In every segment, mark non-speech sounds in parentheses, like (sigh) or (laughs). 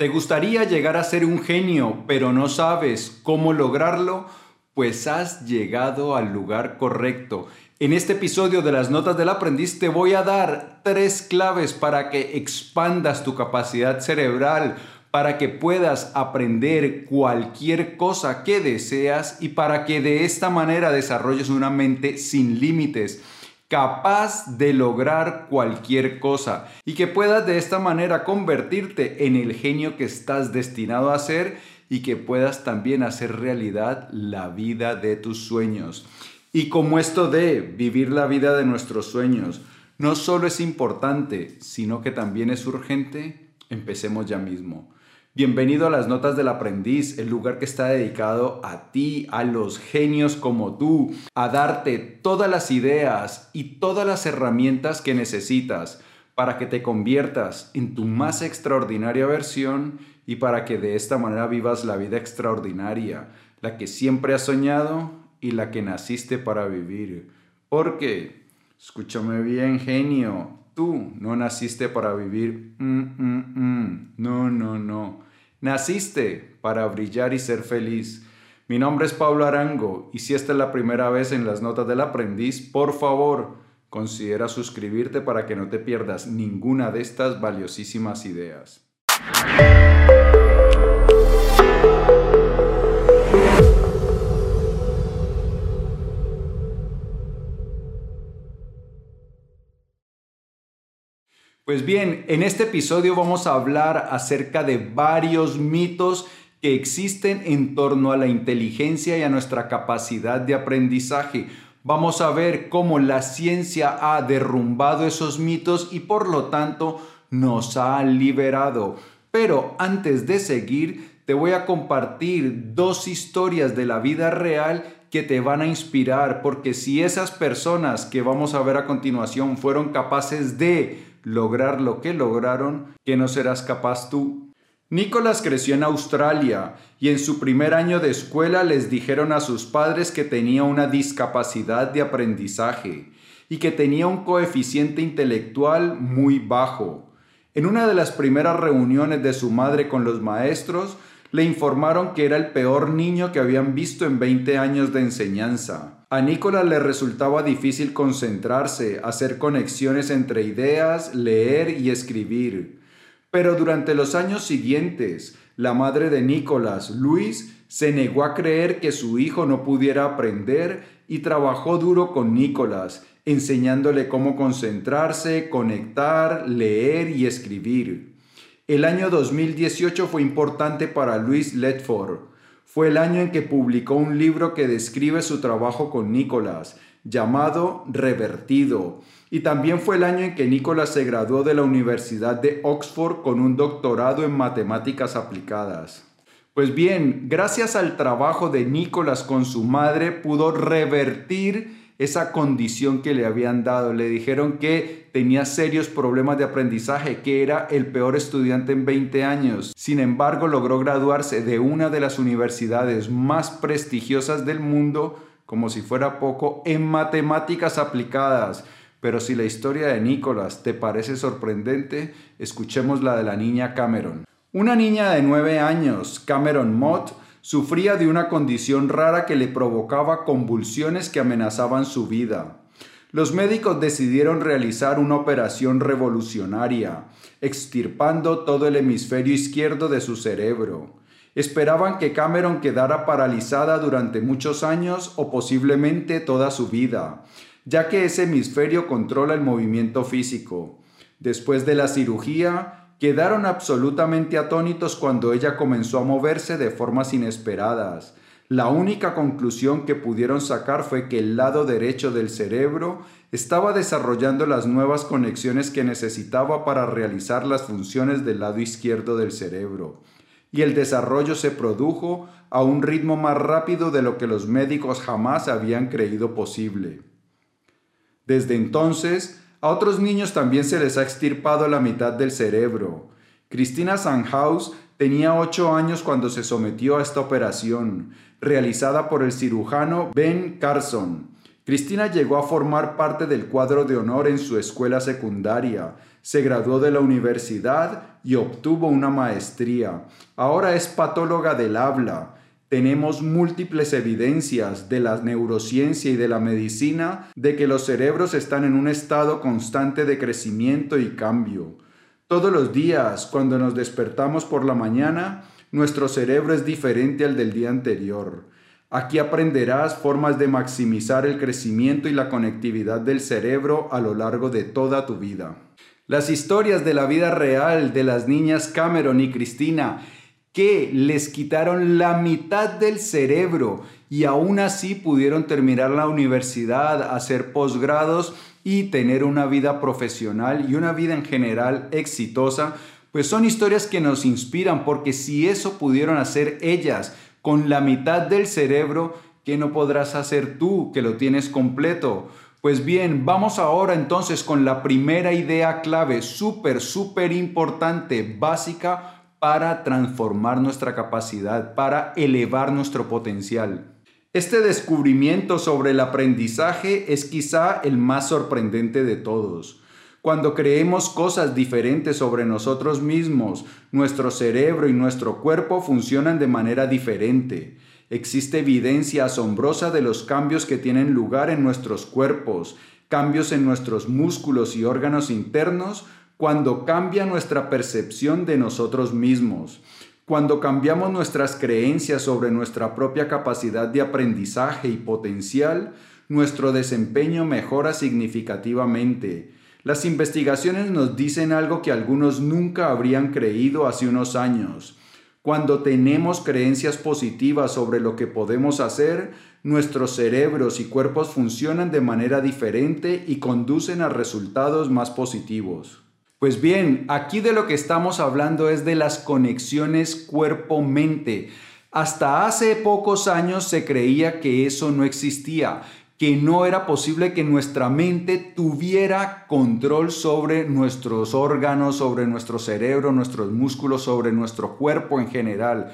¿Te gustaría llegar a ser un genio, pero no sabes cómo lograrlo? Pues has llegado al lugar correcto. En este episodio de las Notas del Aprendiz te voy a dar tres claves para que expandas tu capacidad cerebral, para que puedas aprender cualquier cosa que deseas y para que de esta manera desarrolles una mente sin límites capaz de lograr cualquier cosa y que puedas de esta manera convertirte en el genio que estás destinado a ser y que puedas también hacer realidad la vida de tus sueños. Y como esto de vivir la vida de nuestros sueños no solo es importante, sino que también es urgente, empecemos ya mismo. Bienvenido a las Notas del Aprendiz, el lugar que está dedicado a ti, a los genios como tú, a darte todas las ideas y todas las herramientas que necesitas para que te conviertas en tu más extraordinaria versión y para que de esta manera vivas la vida extraordinaria, la que siempre has soñado y la que naciste para vivir. Porque, escúchame bien, genio, Tú no naciste para vivir, mm, mm, mm. no, no, no. Naciste para brillar y ser feliz. Mi nombre es Pablo Arango y si esta es la primera vez en las notas del aprendiz, por favor, considera suscribirte para que no te pierdas ninguna de estas valiosísimas ideas. Pues bien, en este episodio vamos a hablar acerca de varios mitos que existen en torno a la inteligencia y a nuestra capacidad de aprendizaje. Vamos a ver cómo la ciencia ha derrumbado esos mitos y por lo tanto nos ha liberado. Pero antes de seguir, te voy a compartir dos historias de la vida real que te van a inspirar, porque si esas personas que vamos a ver a continuación fueron capaces de lograr lo que lograron, que no serás capaz tú. Nicolás creció en Australia y en su primer año de escuela les dijeron a sus padres que tenía una discapacidad de aprendizaje y que tenía un coeficiente intelectual muy bajo. En una de las primeras reuniones de su madre con los maestros, le informaron que era el peor niño que habían visto en 20 años de enseñanza. A Nicolás le resultaba difícil concentrarse, hacer conexiones entre ideas, leer y escribir. Pero durante los años siguientes, la madre de Nicolás, Luis, se negó a creer que su hijo no pudiera aprender y trabajó duro con Nicolás, enseñándole cómo concentrarse, conectar, leer y escribir. El año 2018 fue importante para Luis Ledford. Fue el año en que publicó un libro que describe su trabajo con Nicolás, llamado Revertido. Y también fue el año en que Nicolás se graduó de la Universidad de Oxford con un doctorado en matemáticas aplicadas. Pues bien, gracias al trabajo de Nicolás con su madre, pudo revertir esa condición que le habían dado. Le dijeron que tenía serios problemas de aprendizaje, que era el peor estudiante en 20 años. Sin embargo, logró graduarse de una de las universidades más prestigiosas del mundo, como si fuera poco, en matemáticas aplicadas. Pero si la historia de Nicolás te parece sorprendente, escuchemos la de la niña Cameron. Una niña de 9 años, Cameron Mott, Sufría de una condición rara que le provocaba convulsiones que amenazaban su vida. Los médicos decidieron realizar una operación revolucionaria, extirpando todo el hemisferio izquierdo de su cerebro. Esperaban que Cameron quedara paralizada durante muchos años o posiblemente toda su vida, ya que ese hemisferio controla el movimiento físico. Después de la cirugía, Quedaron absolutamente atónitos cuando ella comenzó a moverse de formas inesperadas. La única conclusión que pudieron sacar fue que el lado derecho del cerebro estaba desarrollando las nuevas conexiones que necesitaba para realizar las funciones del lado izquierdo del cerebro. Y el desarrollo se produjo a un ritmo más rápido de lo que los médicos jamás habían creído posible. Desde entonces, a otros niños también se les ha extirpado la mitad del cerebro. Cristina Sandhaus tenía 8 años cuando se sometió a esta operación, realizada por el cirujano Ben Carson. Cristina llegó a formar parte del cuadro de honor en su escuela secundaria, se graduó de la universidad y obtuvo una maestría. Ahora es patóloga del habla. Tenemos múltiples evidencias de la neurociencia y de la medicina de que los cerebros están en un estado constante de crecimiento y cambio. Todos los días, cuando nos despertamos por la mañana, nuestro cerebro es diferente al del día anterior. Aquí aprenderás formas de maximizar el crecimiento y la conectividad del cerebro a lo largo de toda tu vida. Las historias de la vida real de las niñas Cameron y Cristina que les quitaron la mitad del cerebro y aún así pudieron terminar la universidad, hacer posgrados y tener una vida profesional y una vida en general exitosa, pues son historias que nos inspiran porque si eso pudieron hacer ellas con la mitad del cerebro, ¿qué no podrás hacer tú que lo tienes completo? Pues bien, vamos ahora entonces con la primera idea clave, súper, súper importante, básica para transformar nuestra capacidad, para elevar nuestro potencial. Este descubrimiento sobre el aprendizaje es quizá el más sorprendente de todos. Cuando creemos cosas diferentes sobre nosotros mismos, nuestro cerebro y nuestro cuerpo funcionan de manera diferente. Existe evidencia asombrosa de los cambios que tienen lugar en nuestros cuerpos, cambios en nuestros músculos y órganos internos, cuando cambia nuestra percepción de nosotros mismos. Cuando cambiamos nuestras creencias sobre nuestra propia capacidad de aprendizaje y potencial, nuestro desempeño mejora significativamente. Las investigaciones nos dicen algo que algunos nunca habrían creído hace unos años. Cuando tenemos creencias positivas sobre lo que podemos hacer, nuestros cerebros y cuerpos funcionan de manera diferente y conducen a resultados más positivos. Pues bien, aquí de lo que estamos hablando es de las conexiones cuerpo-mente. Hasta hace pocos años se creía que eso no existía, que no era posible que nuestra mente tuviera control sobre nuestros órganos, sobre nuestro cerebro, nuestros músculos, sobre nuestro cuerpo en general.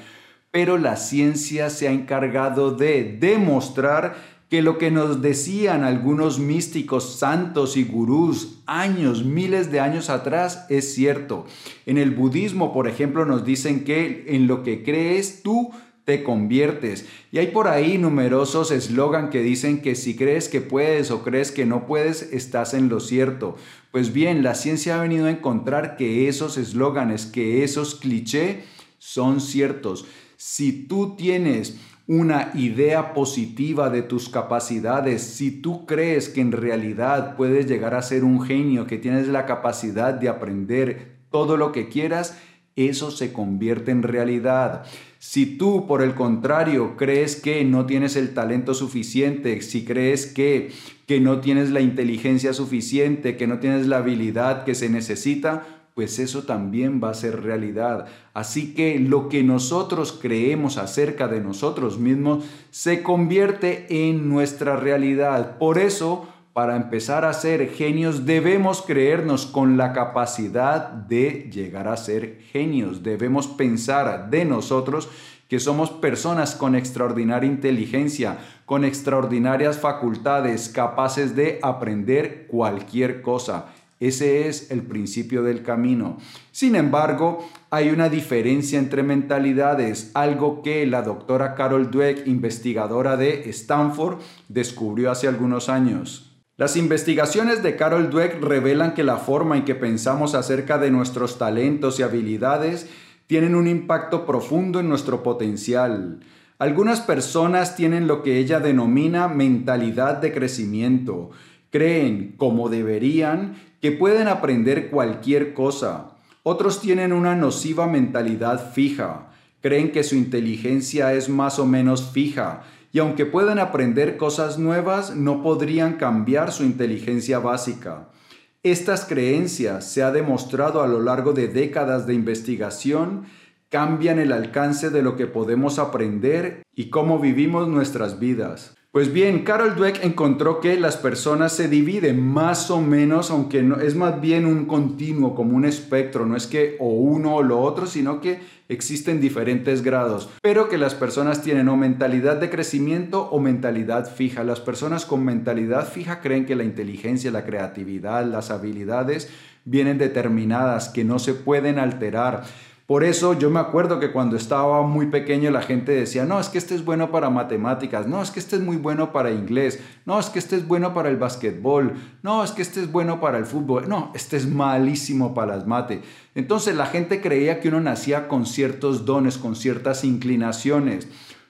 Pero la ciencia se ha encargado de demostrar que lo que nos decían algunos místicos santos y gurús años, miles de años atrás es cierto. En el budismo, por ejemplo, nos dicen que en lo que crees tú te conviertes. Y hay por ahí numerosos eslogan que dicen que si crees que puedes o crees que no puedes, estás en lo cierto. Pues bien, la ciencia ha venido a encontrar que esos eslóganes, que esos clichés son ciertos. Si tú tienes una idea positiva de tus capacidades, si tú crees que en realidad puedes llegar a ser un genio, que tienes la capacidad de aprender todo lo que quieras, eso se convierte en realidad. Si tú, por el contrario, crees que no tienes el talento suficiente, si crees que, que no tienes la inteligencia suficiente, que no tienes la habilidad que se necesita, pues eso también va a ser realidad. Así que lo que nosotros creemos acerca de nosotros mismos se convierte en nuestra realidad. Por eso, para empezar a ser genios, debemos creernos con la capacidad de llegar a ser genios. Debemos pensar de nosotros que somos personas con extraordinaria inteligencia, con extraordinarias facultades, capaces de aprender cualquier cosa. Ese es el principio del camino. Sin embargo, hay una diferencia entre mentalidades, algo que la doctora Carol Dweck, investigadora de Stanford, descubrió hace algunos años. Las investigaciones de Carol Dweck revelan que la forma en que pensamos acerca de nuestros talentos y habilidades tienen un impacto profundo en nuestro potencial. Algunas personas tienen lo que ella denomina mentalidad de crecimiento. Creen, como deberían, que pueden aprender cualquier cosa. Otros tienen una nociva mentalidad fija. Creen que su inteligencia es más o menos fija y aunque pueden aprender cosas nuevas, no podrían cambiar su inteligencia básica. Estas creencias, se ha demostrado a lo largo de décadas de investigación, cambian el alcance de lo que podemos aprender y cómo vivimos nuestras vidas. Pues bien, Carol Dweck encontró que las personas se dividen más o menos, aunque no, es más bien un continuo, como un espectro, no es que o uno o lo otro, sino que existen diferentes grados, pero que las personas tienen o mentalidad de crecimiento o mentalidad fija. Las personas con mentalidad fija creen que la inteligencia, la creatividad, las habilidades vienen determinadas, que no se pueden alterar. Por eso yo me acuerdo que cuando estaba muy pequeño la gente decía, no, es que este es bueno para matemáticas, no, es que este es muy bueno para inglés, no, es que este es bueno para el básquetbol, no, es que este es bueno para el fútbol, no, este es malísimo para las mate. Entonces la gente creía que uno nacía con ciertos dones, con ciertas inclinaciones.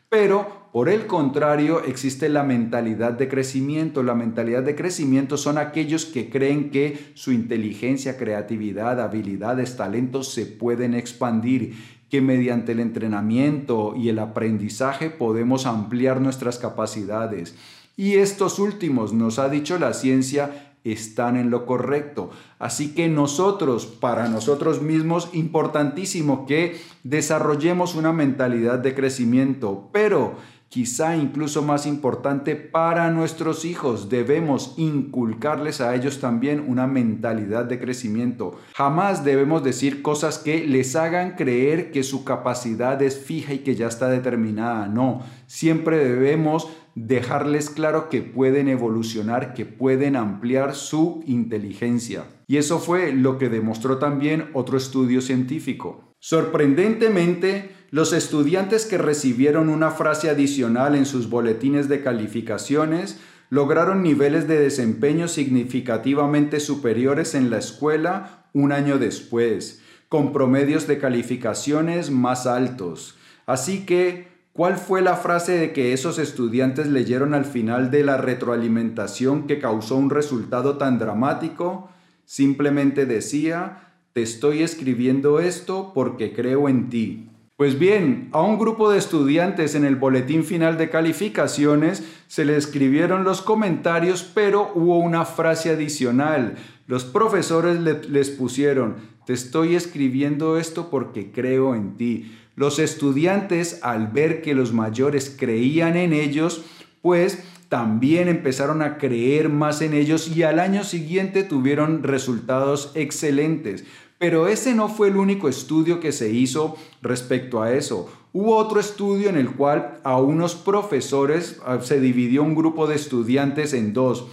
Pero, por el contrario, existe la mentalidad de crecimiento. La mentalidad de crecimiento son aquellos que creen que su inteligencia, creatividad, habilidades, talentos se pueden expandir, que mediante el entrenamiento y el aprendizaje podemos ampliar nuestras capacidades. Y estos últimos, nos ha dicho la ciencia, están en lo correcto. Así que nosotros, para nosotros mismos, importantísimo que desarrollemos una mentalidad de crecimiento, pero quizá incluso más importante para nuestros hijos, debemos inculcarles a ellos también una mentalidad de crecimiento. Jamás debemos decir cosas que les hagan creer que su capacidad es fija y que ya está determinada. No, siempre debemos dejarles claro que pueden evolucionar, que pueden ampliar su inteligencia. Y eso fue lo que demostró también otro estudio científico. Sorprendentemente, los estudiantes que recibieron una frase adicional en sus boletines de calificaciones lograron niveles de desempeño significativamente superiores en la escuela un año después, con promedios de calificaciones más altos. Así que ¿Cuál fue la frase de que esos estudiantes leyeron al final de la retroalimentación que causó un resultado tan dramático? Simplemente decía, te estoy escribiendo esto porque creo en ti. Pues bien, a un grupo de estudiantes en el boletín final de calificaciones se le escribieron los comentarios, pero hubo una frase adicional. Los profesores les pusieron, te estoy escribiendo esto porque creo en ti. Los estudiantes, al ver que los mayores creían en ellos, pues también empezaron a creer más en ellos y al año siguiente tuvieron resultados excelentes. Pero ese no fue el único estudio que se hizo respecto a eso. Hubo otro estudio en el cual a unos profesores se dividió un grupo de estudiantes en dos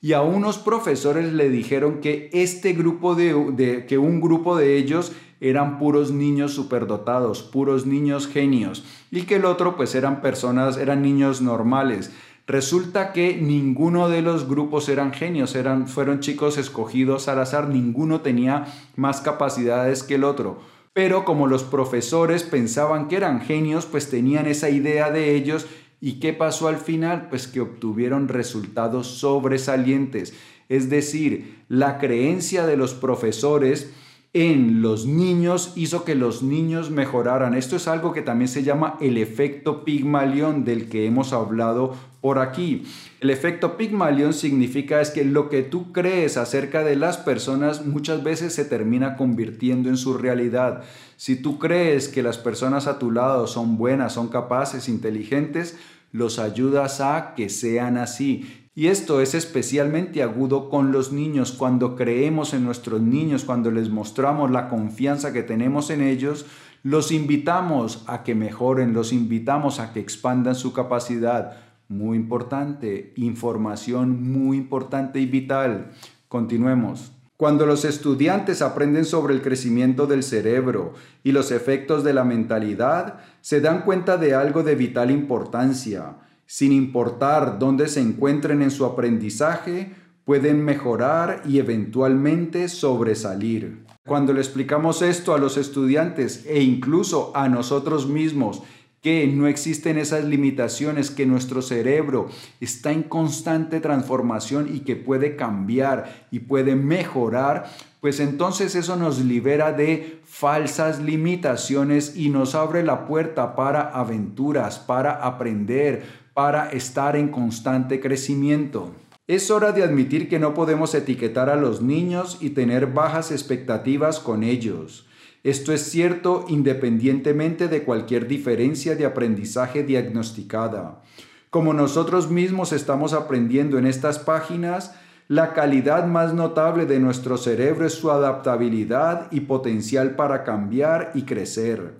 y a unos profesores le dijeron que este grupo de, que un grupo de ellos eran puros niños superdotados, puros niños genios, y que el otro pues eran personas, eran niños normales. Resulta que ninguno de los grupos eran genios, eran, fueron chicos escogidos al azar, ninguno tenía más capacidades que el otro. Pero como los profesores pensaban que eran genios, pues tenían esa idea de ellos. ¿Y qué pasó al final? Pues que obtuvieron resultados sobresalientes. Es decir, la creencia de los profesores en los niños hizo que los niños mejoraran. Esto es algo que también se llama el efecto Pigmalión del que hemos hablado por aquí. El efecto Pigmalión significa es que lo que tú crees acerca de las personas muchas veces se termina convirtiendo en su realidad. Si tú crees que las personas a tu lado son buenas, son capaces, inteligentes, los ayudas a que sean así. Y esto es especialmente agudo con los niños. Cuando creemos en nuestros niños, cuando les mostramos la confianza que tenemos en ellos, los invitamos a que mejoren, los invitamos a que expandan su capacidad. Muy importante, información muy importante y vital. Continuemos. Cuando los estudiantes aprenden sobre el crecimiento del cerebro y los efectos de la mentalidad, se dan cuenta de algo de vital importancia sin importar dónde se encuentren en su aprendizaje, pueden mejorar y eventualmente sobresalir. Cuando le explicamos esto a los estudiantes e incluso a nosotros mismos, que no existen esas limitaciones, que nuestro cerebro está en constante transformación y que puede cambiar y puede mejorar, pues entonces eso nos libera de falsas limitaciones y nos abre la puerta para aventuras, para aprender, para estar en constante crecimiento. Es hora de admitir que no podemos etiquetar a los niños y tener bajas expectativas con ellos. Esto es cierto independientemente de cualquier diferencia de aprendizaje diagnosticada. Como nosotros mismos estamos aprendiendo en estas páginas, la calidad más notable de nuestro cerebro es su adaptabilidad y potencial para cambiar y crecer.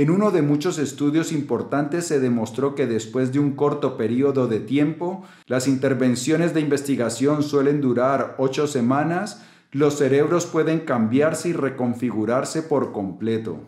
En uno de muchos estudios importantes se demostró que después de un corto periodo de tiempo, las intervenciones de investigación suelen durar ocho semanas, los cerebros pueden cambiarse y reconfigurarse por completo.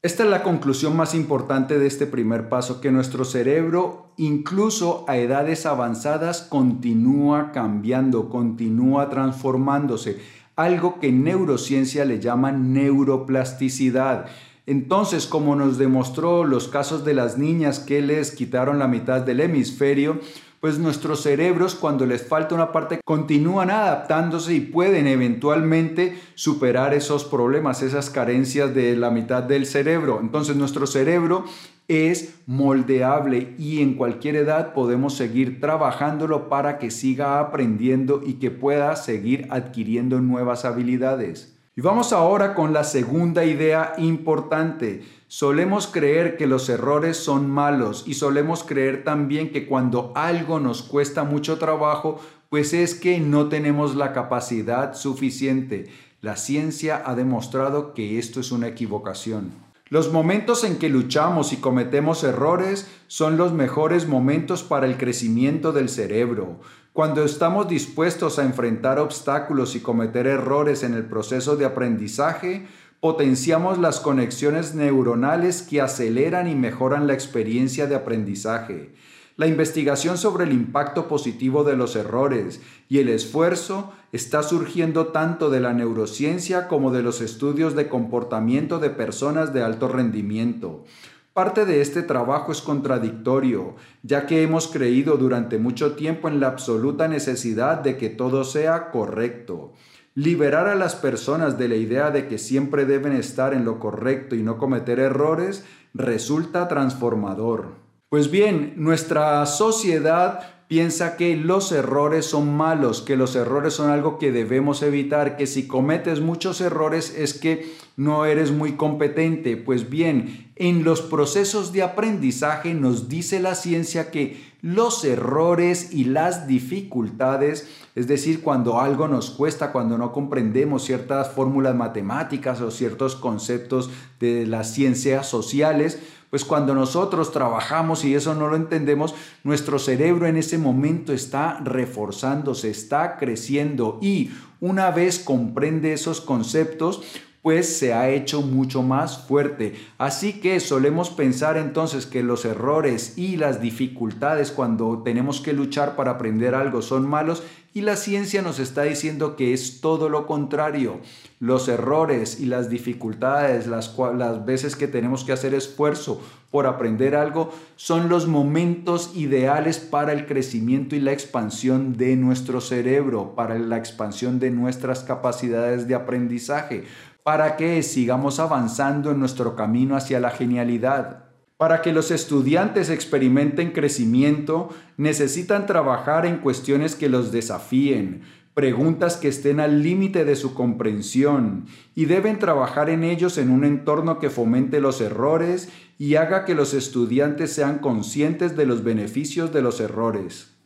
Esta es la conclusión más importante de este primer paso, que nuestro cerebro, incluso a edades avanzadas, continúa cambiando, continúa transformándose, algo que en neurociencia le llaman neuroplasticidad. Entonces, como nos demostró los casos de las niñas que les quitaron la mitad del hemisferio, pues nuestros cerebros cuando les falta una parte continúan adaptándose y pueden eventualmente superar esos problemas, esas carencias de la mitad del cerebro. Entonces nuestro cerebro es moldeable y en cualquier edad podemos seguir trabajándolo para que siga aprendiendo y que pueda seguir adquiriendo nuevas habilidades. Y vamos ahora con la segunda idea importante. Solemos creer que los errores son malos y solemos creer también que cuando algo nos cuesta mucho trabajo, pues es que no tenemos la capacidad suficiente. La ciencia ha demostrado que esto es una equivocación. Los momentos en que luchamos y cometemos errores son los mejores momentos para el crecimiento del cerebro. Cuando estamos dispuestos a enfrentar obstáculos y cometer errores en el proceso de aprendizaje, potenciamos las conexiones neuronales que aceleran y mejoran la experiencia de aprendizaje. La investigación sobre el impacto positivo de los errores y el esfuerzo está surgiendo tanto de la neurociencia como de los estudios de comportamiento de personas de alto rendimiento. Parte de este trabajo es contradictorio, ya que hemos creído durante mucho tiempo en la absoluta necesidad de que todo sea correcto. Liberar a las personas de la idea de que siempre deben estar en lo correcto y no cometer errores resulta transformador. Pues bien, nuestra sociedad piensa que los errores son malos, que los errores son algo que debemos evitar, que si cometes muchos errores es que no eres muy competente. Pues bien, en los procesos de aprendizaje nos dice la ciencia que los errores y las dificultades, es decir, cuando algo nos cuesta, cuando no comprendemos ciertas fórmulas matemáticas o ciertos conceptos de las ciencias sociales, pues cuando nosotros trabajamos y eso no lo entendemos, nuestro cerebro en ese momento está reforzándose, está creciendo y una vez comprende esos conceptos, pues se ha hecho mucho más fuerte. Así que solemos pensar entonces que los errores y las dificultades cuando tenemos que luchar para aprender algo son malos y la ciencia nos está diciendo que es todo lo contrario. Los errores y las dificultades, las, las veces que tenemos que hacer esfuerzo por aprender algo, son los momentos ideales para el crecimiento y la expansión de nuestro cerebro, para la expansión de nuestras capacidades de aprendizaje para que sigamos avanzando en nuestro camino hacia la genialidad. Para que los estudiantes experimenten crecimiento, necesitan trabajar en cuestiones que los desafíen, preguntas que estén al límite de su comprensión, y deben trabajar en ellos en un entorno que fomente los errores y haga que los estudiantes sean conscientes de los beneficios de los errores.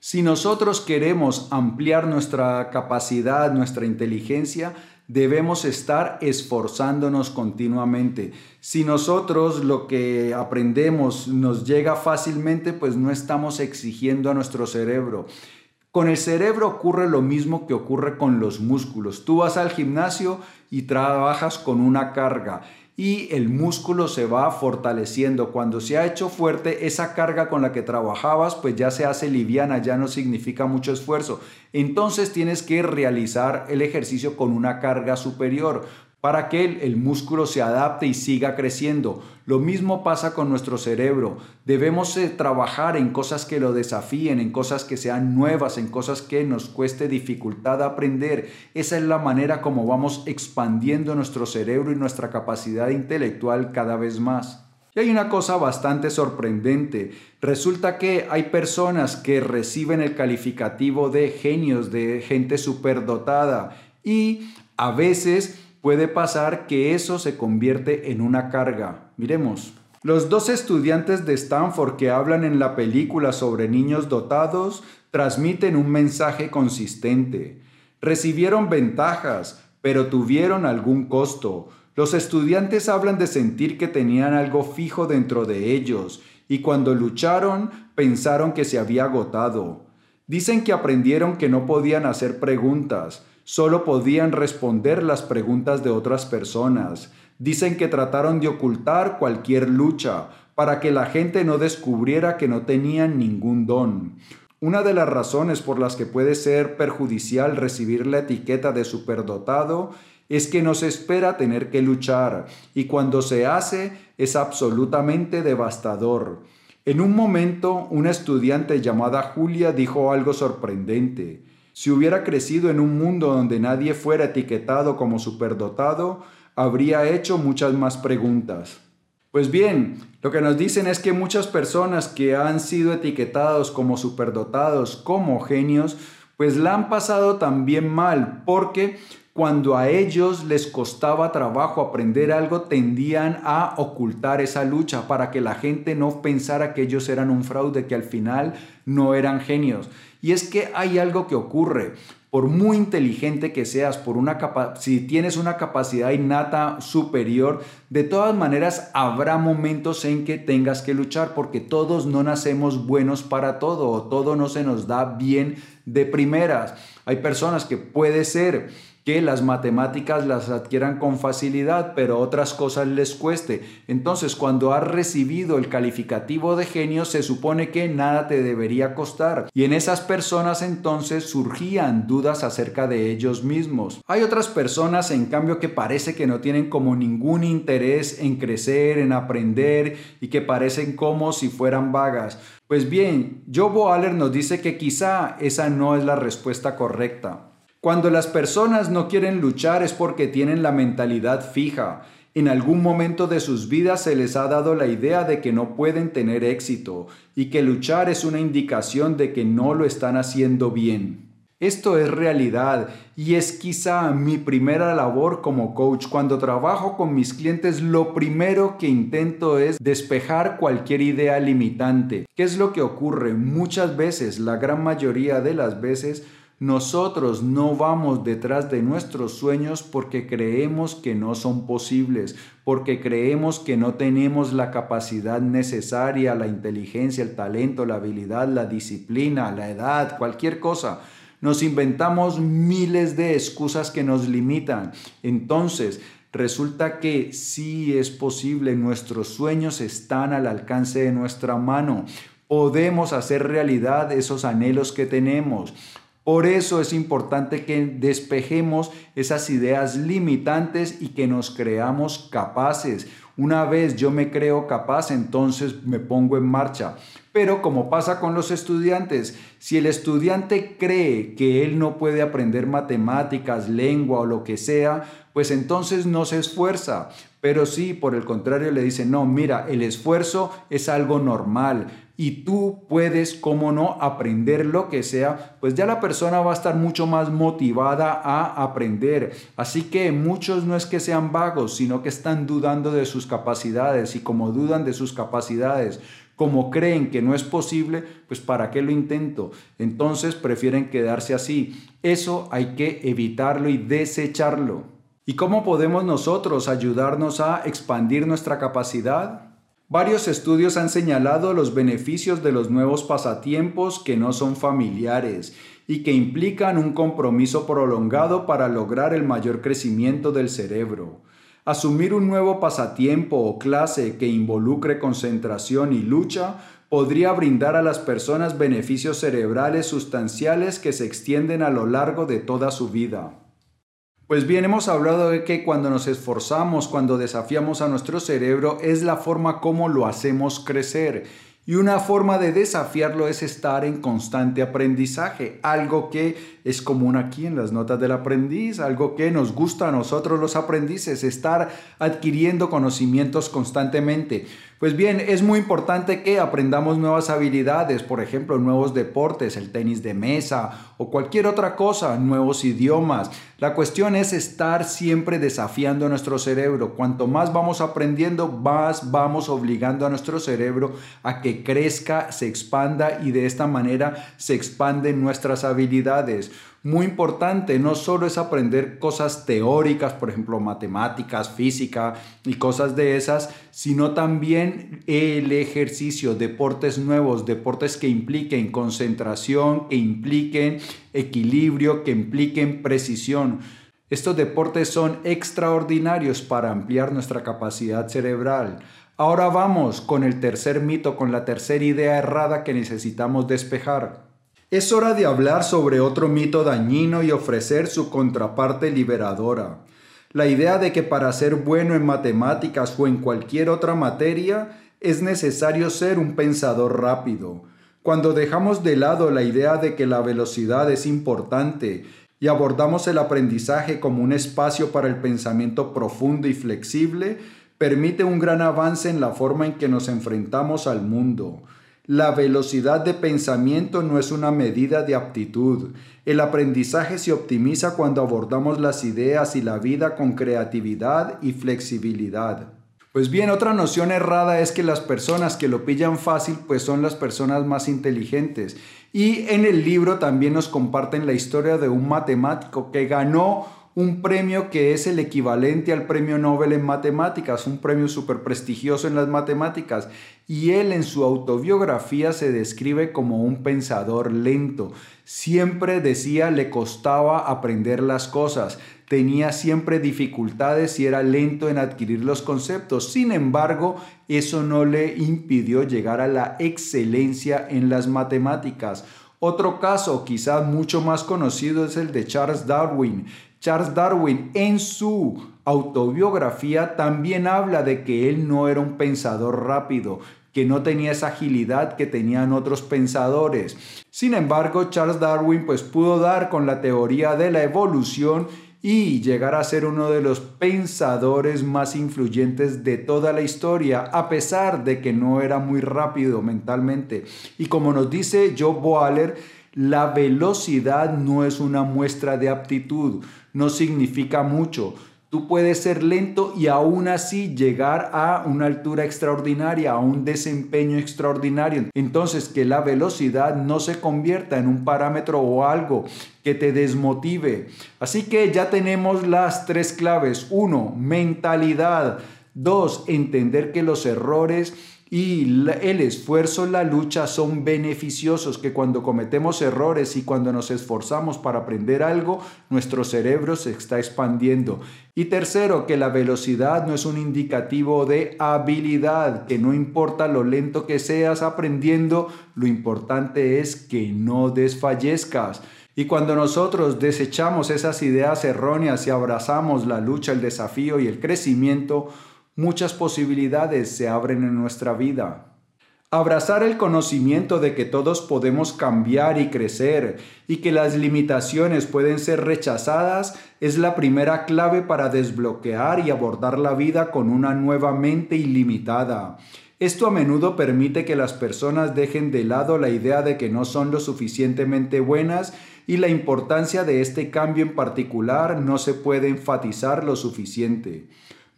Si nosotros queremos ampliar nuestra capacidad, nuestra inteligencia, debemos estar esforzándonos continuamente. Si nosotros lo que aprendemos nos llega fácilmente, pues no estamos exigiendo a nuestro cerebro. Con el cerebro ocurre lo mismo que ocurre con los músculos. Tú vas al gimnasio y trabajas con una carga y el músculo se va fortaleciendo. Cuando se ha hecho fuerte, esa carga con la que trabajabas pues ya se hace liviana, ya no significa mucho esfuerzo. Entonces tienes que realizar el ejercicio con una carga superior para que el, músculo se adapte y siga creciendo. Lo mismo pasa con nuestro cerebro. Debemos eh, trabajar en cosas que lo desafíen, en cosas que sean nuevas, en cosas que nos cueste dificultad aprender. Esa es la manera como vamos expandiendo nuestro cerebro y nuestra capacidad intelectual cada vez más. Y hay una cosa bastante sorprendente. Resulta que hay personas que reciben el calificativo de genios, de gente superdotada. Y a veces puede pasar que eso se convierte en una carga. Miremos, Los dos estudiantes de Stanford que hablan en la película sobre niños dotados transmiten un mensaje consistente. Recibieron ventajas, pero tuvieron algún costo. Los estudiantes hablan de sentir que tenían algo fijo dentro de ellos y cuando lucharon pensaron que se había agotado. Dicen que aprendieron que no podían hacer preguntas, solo podían responder las preguntas de otras personas. Dicen que trataron de ocultar cualquier lucha para que la gente no descubriera que no tenían ningún don. Una de las razones por las que puede ser perjudicial recibir la etiqueta de superdotado es que nos espera tener que luchar y cuando se hace es absolutamente devastador. En un momento, una estudiante llamada Julia dijo algo sorprendente. Si hubiera crecido en un mundo donde nadie fuera etiquetado como superdotado, habría hecho muchas más preguntas. Pues bien, lo que nos dicen es que muchas personas que han sido etiquetados como superdotados, como genios, pues la han pasado también mal, porque cuando a ellos les costaba trabajo aprender algo, tendían a ocultar esa lucha para que la gente no pensara que ellos eran un fraude, que al final no eran genios. Y es que hay algo que ocurre por muy inteligente que seas, por una si tienes una capacidad innata superior, de todas maneras habrá momentos en que tengas que luchar porque todos no nacemos buenos para todo o todo no se nos da bien de primeras. Hay personas que puede ser que las matemáticas las adquieran con facilidad, pero otras cosas les cueste. Entonces, cuando has recibido el calificativo de genio, se supone que nada te debería costar. Y en esas personas entonces surgían dudas acerca de ellos mismos. Hay otras personas, en cambio, que parece que no tienen como ningún interés en crecer, en aprender y que parecen como si fueran vagas. Pues bien, Joe Boaler nos dice que quizá esa no es la respuesta correcta. Cuando las personas no quieren luchar es porque tienen la mentalidad fija. En algún momento de sus vidas se les ha dado la idea de que no pueden tener éxito y que luchar es una indicación de que no lo están haciendo bien. Esto es realidad y es quizá mi primera labor como coach. Cuando trabajo con mis clientes, lo primero que intento es despejar cualquier idea limitante. ¿Qué es lo que ocurre? Muchas veces, la gran mayoría de las veces, nosotros no vamos detrás de nuestros sueños porque creemos que no son posibles, porque creemos que no tenemos la capacidad necesaria, la inteligencia, el talento, la habilidad, la disciplina, la edad, cualquier cosa. Nos inventamos miles de excusas que nos limitan. Entonces, resulta que sí es posible, nuestros sueños están al alcance de nuestra mano. Podemos hacer realidad esos anhelos que tenemos. Por eso es importante que despejemos esas ideas limitantes y que nos creamos capaces. Una vez yo me creo capaz, entonces me pongo en marcha. Pero como pasa con los estudiantes, si el estudiante cree que él no puede aprender matemáticas, lengua o lo que sea, pues entonces no se esfuerza. Pero sí, por el contrario, le dice, no, mira, el esfuerzo es algo normal y tú puedes, como no, aprender lo que sea, pues ya la persona va a estar mucho más motivada a aprender. Así que muchos no es que sean vagos, sino que están dudando de sus capacidades y como dudan de sus capacidades, como creen que no es posible, pues ¿para qué lo intento? Entonces prefieren quedarse así. Eso hay que evitarlo y desecharlo. ¿Y cómo podemos nosotros ayudarnos a expandir nuestra capacidad? Varios estudios han señalado los beneficios de los nuevos pasatiempos que no son familiares y que implican un compromiso prolongado para lograr el mayor crecimiento del cerebro. Asumir un nuevo pasatiempo o clase que involucre concentración y lucha podría brindar a las personas beneficios cerebrales sustanciales que se extienden a lo largo de toda su vida. Pues bien, hemos hablado de que cuando nos esforzamos, cuando desafiamos a nuestro cerebro, es la forma como lo hacemos crecer. Y una forma de desafiarlo es estar en constante aprendizaje, algo que es común aquí en las notas del aprendiz, algo que nos gusta a nosotros los aprendices, estar adquiriendo conocimientos constantemente. Pues bien, es muy importante que aprendamos nuevas habilidades, por ejemplo, nuevos deportes, el tenis de mesa o cualquier otra cosa, nuevos idiomas. La cuestión es estar siempre desafiando nuestro cerebro. Cuanto más vamos aprendiendo, más vamos obligando a nuestro cerebro a que crezca, se expanda y de esta manera se expanden nuestras habilidades muy importante. No solo es aprender cosas teóricas, por ejemplo, matemáticas, física y cosas de esas, sino también el ejercicio, deportes nuevos, deportes que impliquen concentración, que impliquen equilibrio, que impliquen precisión. Estos deportes son extraordinarios para ampliar nuestra capacidad cerebral. Ahora vamos con el tercer mito, con la tercera idea errada que necesitamos despejar. Es hora de hablar sobre otro mito dañino y ofrecer su contraparte liberadora. La idea de que para ser bueno en matemáticas o en cualquier otra materia es necesario ser un pensador rápido. Cuando dejamos de lado la idea de que la velocidad es importante y abordamos el aprendizaje como un espacio para el pensamiento profundo y flexible, permite un gran avance en la forma en que nos enfrentamos al mundo. La velocidad de pensamiento no es una medida de aptitud. El aprendizaje se optimiza cuando abordamos las ideas y la vida con creatividad y flexibilidad. Pues bien, otra noción errada es que las personas que lo pillan fácil pues son las personas más inteligentes. Y en el libro también nos comparten la historia de un matemático que ganó un premio que es el equivalente al premio Nobel en matemáticas, un premio súper prestigioso en las matemáticas. Y él en su autobiografía se describe como un pensador lento. Siempre decía le costaba aprender las cosas, tenía siempre dificultades y era lento en adquirir los conceptos. Sin embargo, eso no le impidió llegar a la excelencia en las matemáticas. Otro caso, quizás mucho más conocido, es el de Charles Darwin, Charles Darwin en su autobiografía también habla de que él no era un pensador rápido, que no tenía esa agilidad que tenían otros pensadores. Sin embargo, Charles Darwin pues pudo dar con la teoría de la evolución y llegar a ser uno de los pensadores más influyentes de toda la historia, a pesar de que no era muy rápido mentalmente. Y como nos dice Joe Boaler, la velocidad no es una muestra de aptitud, no significa mucho. Tú puedes ser lento y aún así llegar a una altura extraordinaria, a un desempeño extraordinario. Entonces, que la velocidad no se convierta en un parámetro o algo que te desmotive. Así que ya tenemos las tres claves. Uno, mentalidad. Dos, entender que los errores y el esfuerzo, la lucha son beneficiosos, que cuando cometemos errores y cuando nos esforzamos para aprender algo, nuestro cerebro se está expandiendo. Y tercero, que la velocidad no es un indicativo de habilidad, que no importa lo lento que seas aprendiendo, lo importante es que no desfallezcas. Y cuando nosotros desechamos esas ideas erróneas y abrazamos la lucha, el desafío y el crecimiento, muchas posibilidades se abren en nuestra vida. Abrazar el conocimiento de que todos podemos cambiar y crecer y que las limitaciones pueden ser rechazadas es la primera clave para desbloquear y abordar la vida con una nueva mente ilimitada. Esto a menudo permite que las personas dejen de lado la idea de que no son lo suficientemente buenas y la importancia de este cambio en particular no se puede enfatizar lo suficiente.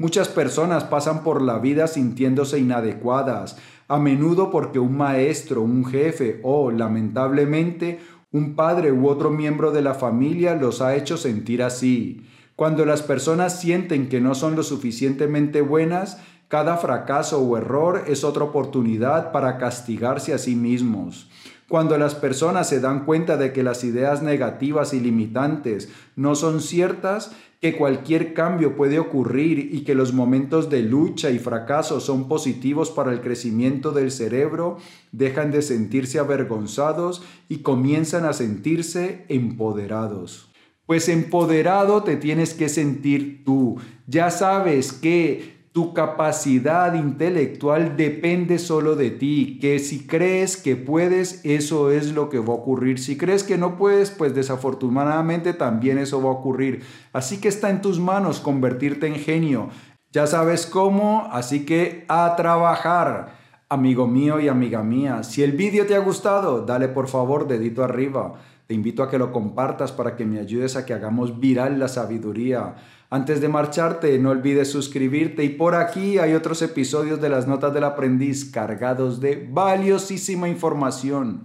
Muchas personas pasan por la vida sintiéndose inadecuadas, a menudo porque un maestro, un jefe o, lamentablemente, un padre u otro miembro de la familia los ha hecho sentir así. Cuando las personas sienten que no son lo suficientemente buenas, cada fracaso o error es otra oportunidad para castigarse a sí mismos. Cuando las personas se dan cuenta de que las ideas negativas y limitantes no son ciertas, que cualquier cambio puede ocurrir y que los momentos de lucha y fracaso son positivos para el crecimiento del cerebro, dejan de sentirse avergonzados y comienzan a sentirse empoderados. Pues empoderado te tienes que sentir tú. Ya sabes que tu capacidad intelectual depende solo de ti, que si crees que puedes, eso es lo que va a ocurrir. Si crees que no puedes, pues desafortunadamente también eso va a ocurrir. Así que está en tus manos convertirte en genio. Ya sabes cómo, así que a trabajar. Amigo mío y amiga mía, si el vídeo te ha gustado, dale por favor dedito arriba. Te invito a que lo compartas para que me ayudes a que hagamos viral la sabiduría. Antes de marcharte, no olvides suscribirte y por aquí hay otros episodios de las Notas del Aprendiz cargados de valiosísima información.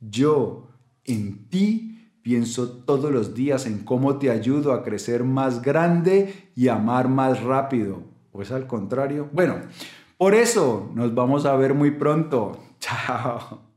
Yo, en ti, pienso todos los días en cómo te ayudo a crecer más grande y amar más rápido. Pues al contrario. Bueno, por eso nos vamos a ver muy pronto. (laughs) Chao.